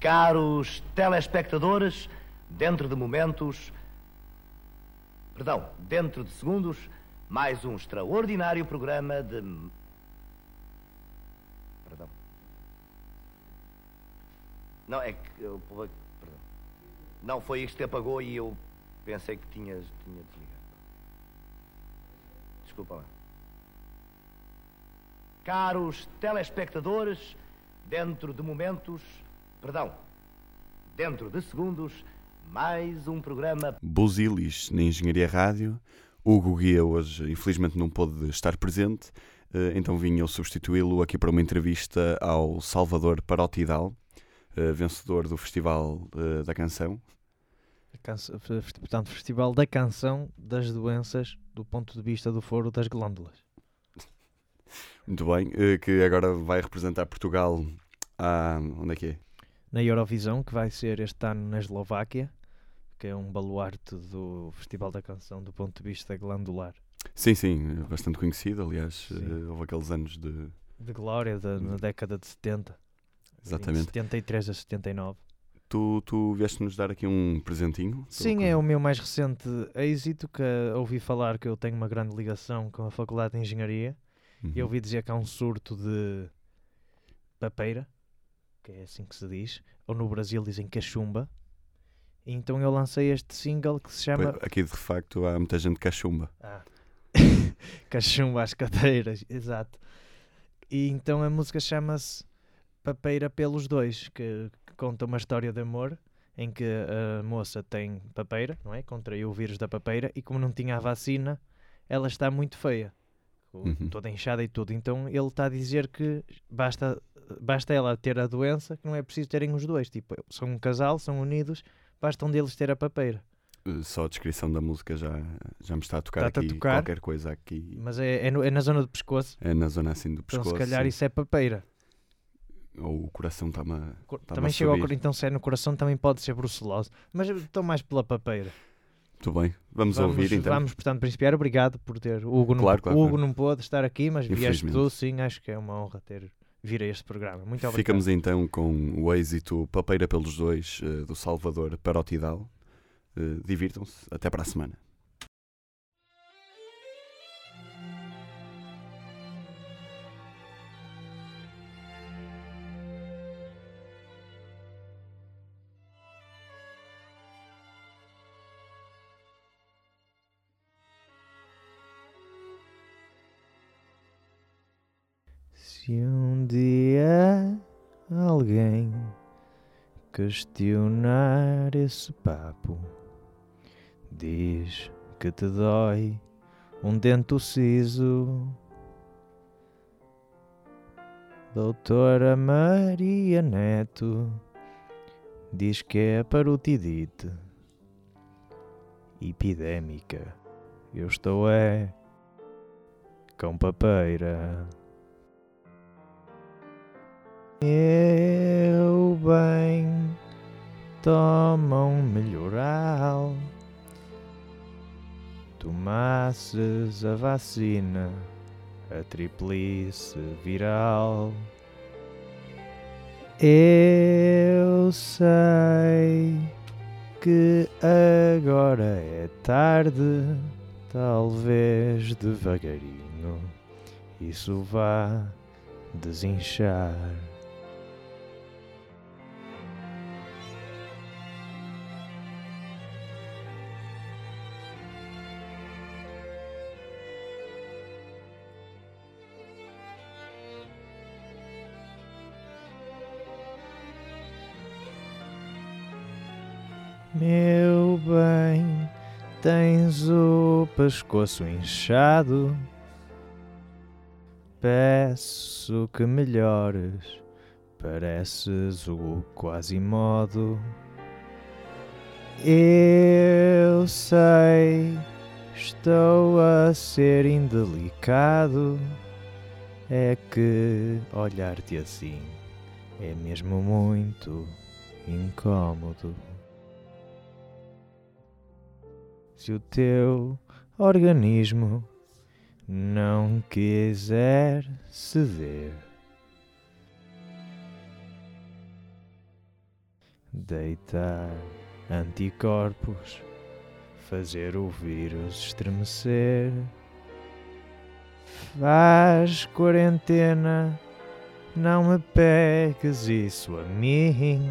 Caros telespectadores, dentro de momentos, perdão, dentro de segundos, mais um extraordinário programa de. Perdão. Não, é que. Perdão. Não, foi isto que apagou e eu pensei que tinhas, tinha desligado. Desculpa lá. Caros telespectadores, dentro de momentos, perdão, dentro de segundos, mais um programa. Buzilis na Engenharia Rádio. Hugo Guia hoje, infelizmente, não pôde estar presente, eh, então vim eu substituí-lo aqui para uma entrevista ao Salvador Parotidal, eh, vencedor do Festival eh, da Canção. Canção, portanto, Festival da Canção das Doenças do ponto de vista do Foro das Glândulas. Muito bem, que agora vai representar Portugal a. onde é que é? Na Eurovisão, que vai ser este ano na Eslováquia, que é um baluarte do Festival da Canção do ponto de vista glandular. Sim, sim, bastante conhecido, aliás, uh, houve aqueles anos de. De glória de, na década de 70. Exatamente. De 73 a 79. Tu, tu vieste-nos dar aqui um presentinho? Sim, é o meu mais recente êxito, que ouvi falar que eu tenho uma grande ligação com a Faculdade de Engenharia Uhum. E ouvi dizer que há um surto de papeira, que é assim que se diz, ou no Brasil dizem cachumba. E então eu lancei este single que se chama. Aqui de facto há muita gente cachumba. Ah. cachumba às cadeiras, exato. E então a música chama-se Papeira pelos Dois, que, que, conta uma história de amor em que a moça tem papeira, não é? Contraiu o vírus da papeira e como não tinha a vacina, ela está muito feia uhum. toda inchada e tudo. Então ele está a dizer que basta, basta ela ter a doença, que não é preciso terem os dois. Tipo, são um casal, são unidos, basta um deles ter a papeira. Eh, só a descrição da música já, já me está a tocar está aqui a tocar, qualquer coisa aqui. Mas é, é, no, é, na zona do pescoço. É na zona assim do pescoço. Então se calhar sim. isso é papeira. Ou o coração está-me a. Também chega ao então se é no coração também pode ser brucelose. Mas estou mais pela papeira. Muito bem, vamos, vamos, ouvir então. Vamos, portanto, principiar. Obrigado por ter. O Hugo, claro, não, claro, Hugo claro. não pôde estar aqui, mas vieste tu, sim. Acho que é uma honra ter vir a este programa. Muito obrigado. Ficamos então com o êxito Papeira pelos Dois uh, do Salvador Parotidal. Uh, Divirtam-se. Até para a semana. Se questionar esse papo, diz que te dói um dente siso. Doutora Maria Neto diz que é parotidite epidémica. Eu estou é com papeira. Eu bem tomam melhoral. Tomasses a vacina, a triplice viral. Eu sei que agora é tarde, talvez devagarinho isso vá desinchar. Meu bem, tens o pescoço inchado. Peço que melhores, pareces o quase modo. Eu sei, estou a ser indelicado. É que olhar-te assim é mesmo muito incômodo. Se o teu organismo não quiser ceder. deitar anticorpos, fazer o vírus estremecer. Faz quarentena, não me pegues isso a mim.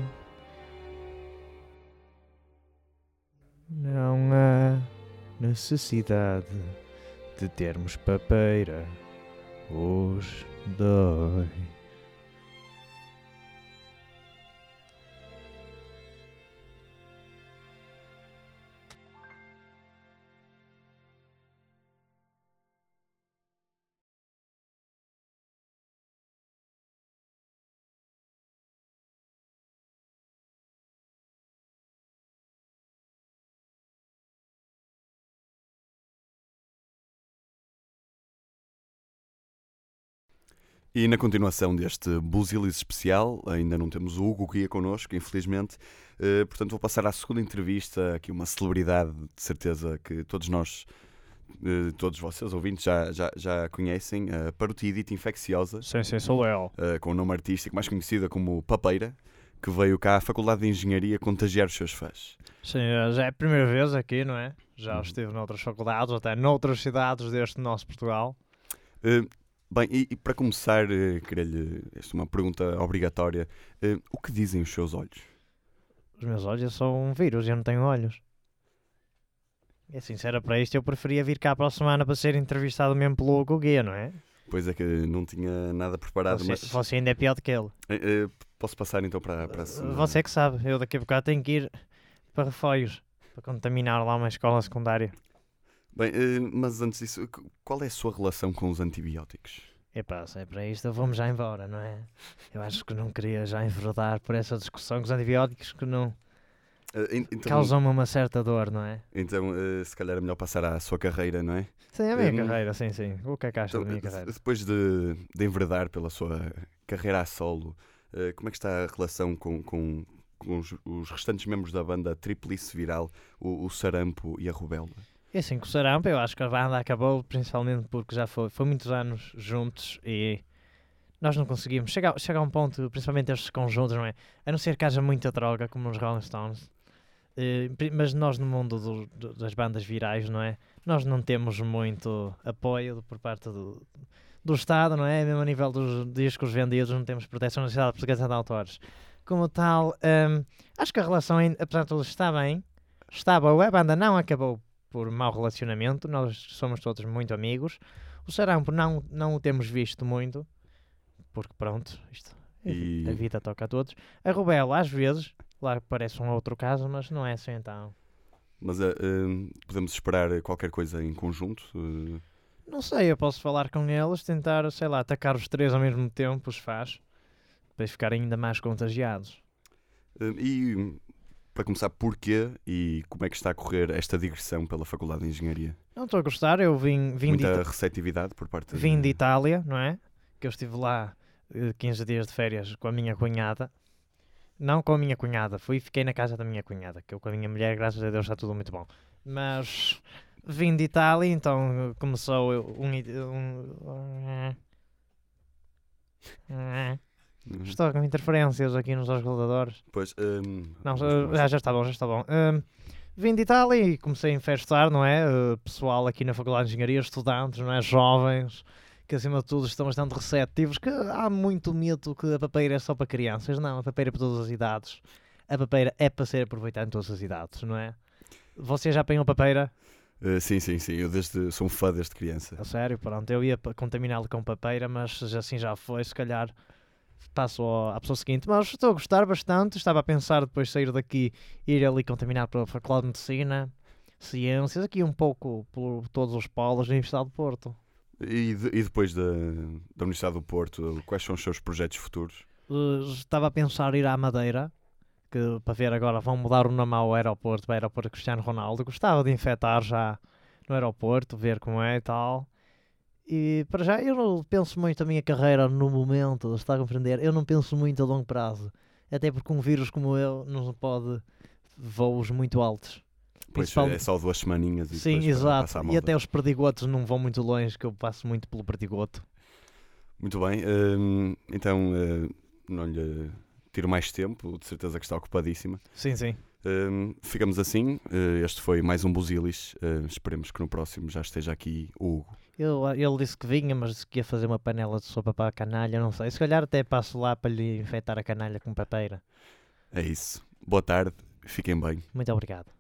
Não há necessidade de termos papeira os dois. E na continuação deste Buzilis especial, ainda não temos o Hugo Guia connosco, infelizmente. Uh, portanto, vou passar à segunda entrevista, aqui uma celebridade, de certeza que todos nós, uh, todos vocês ouvintes já, já, já conhecem, a parotidite infecciosa. Sim, sim, sou eu. Uh, com o nome artístico mais conhecida como Papeira, que veio cá à Faculdade de Engenharia contagiar os seus fãs. Sim, já é a primeira vez aqui, não é? Já uhum. estive noutras faculdades, até noutras cidades deste nosso Portugal. Uh, Bem, e, e, para começar, uh, queria-lhe. Esta é uma pergunta obrigatória. Uh, o que dizem os seus olhos? Os meus olhos são um vírus, eu não tenho olhos. É sincera para isto, eu preferia vir cá para a semana para ser entrevistado mesmo pelo Guguia, não é? Pois é que não tinha nada preparado, você, mas... Você ainda é pior do que ele. Uh, posso passar então para, para a semana? Você é que sabe, eu daqui a bocado tenho que ir para Refóios, para contaminar lá uma escola secundária. Bem, uh, mas antes disso, qual é a sua relação com os antibióticos? Epá, se é para isto, vamos já embora, não é? Eu acho que não queria já enverdar por essa discussão com os antibióticos que não uh, então, causam-me uma certa dor, não é? Então, uh, se calhar é melhor passar à sua carreira, não é? Sim, a minha um, carreira, sim, sim. O que é que acha então, da minha carreira? Depois de, de enverdar pela sua carreira a solo, como é que está a relação com, com, com os, os, restantes membros da banda Triplice Viral, o, o Sarampo e a Rubela? E assim, com o Sarampa, eu acho que a banda acabou principalmente porque já foi, foi muitos anos juntos e nós não conseguimos. Chega, chega a um ponto, principalmente estes conjuntos, não é? A não ser que haja muita droga, como nos Rolling Stones. Uh, mas nós, no mundo do, do, das bandas virais, não é? Nós não temos muito apoio por parte do, do Estado, não é? Mesmo a nível dos discos vendidos, não temos proteção na cidade portuguesa de autores. Como tal, um, acho que a relação, apesar de tudo, está bem. Está boa. A banda não acabou por mau relacionamento, nós somos todos muito amigos. O Sarampo não, não o temos visto muito, porque pronto, isto, e... a vida toca a todos. A Rubela, às vezes, lá parece um outro caso, mas não é assim então. Mas uh, uh, podemos esperar qualquer coisa em conjunto? Uh... Não sei, eu posso falar com eles, tentar, sei lá, atacar os três ao mesmo tempo, os faz, para ficarem ainda mais contagiados. e para começar, porquê e como é que está a correr esta digressão pela Faculdade de Engenharia? Não estou a gostar, eu vim, vim Muita de receptividade por parte Vim de... de Itália, não é? Que eu estive lá 15 eh, dias de férias com a minha cunhada. Não com a minha cunhada, fui e fiquei na casa da minha cunhada, que eu com a minha mulher, graças a Deus, está tudo muito bom. Mas vim de Itália, então começou um, um, um Uhum. Estou com interferências aqui nos auscultadores. Pois, um, não, já, já está bom, já está bom. Um, vim de Itália e comecei a infestar, não é? Uh, pessoal aqui na Faculdade de Engenharia, estudantes, não é? Jovens, que acima de tudo estão bastante receptivos, que há muito mito que a papeira é só para crianças. Não, a papeira é para todas as idades. A papeira é para ser aproveitada em todas as idades, não é? Você já apanhou papeira? Uh, sim, sim, sim. Eu desde, sou um fã desde criança. A sério, pronto. Eu ia contaminá-lo com papeira, mas assim já foi. Se calhar passo à pessoa seguinte. Mas estou a gostar bastante. Estava a pensar depois de sair daqui ir ali contaminar para a Faculdade de Medicina, Ciências, aqui um pouco por todos os polos da Universidade do Porto. E, de, e depois da, da Universidade do Porto, quais são os seus projetos futuros? Uh, estava a pensar ir à Madeira, que para ver agora vão mudar o nome ao aeroporto, para o aeroporto Cristiano Ronaldo. Gostava de infectar já no aeroporto, ver como é e tal. E para já, eu não penso muito a minha carreira no momento, está a compreender? Eu não penso muito a longo prazo. Até porque um vírus como eu não pode voos muito altos. Pois é só duas semaninhas e Sim, exato. E até os perdigotos não vão muito longe, que eu passo muito pelo perdigoto. Muito bem. Hum, então, uh, não lhe discutir mais tempo, de certeza que está ocupadíssima. Sim, sim. Hum, ficamos assim. Uh, este foi mais um Busilis. Uh, esperemos que no próximo já esteja aqui o Hugo. Ele, ele disse que vinha, mas disse que ia fazer uma panela de sopa para a canalha. Não sei. Se calhar até passo lá para lhe infectar a canalha com papeira. É isso. Boa tarde. Fiquem bem. Muito obrigado.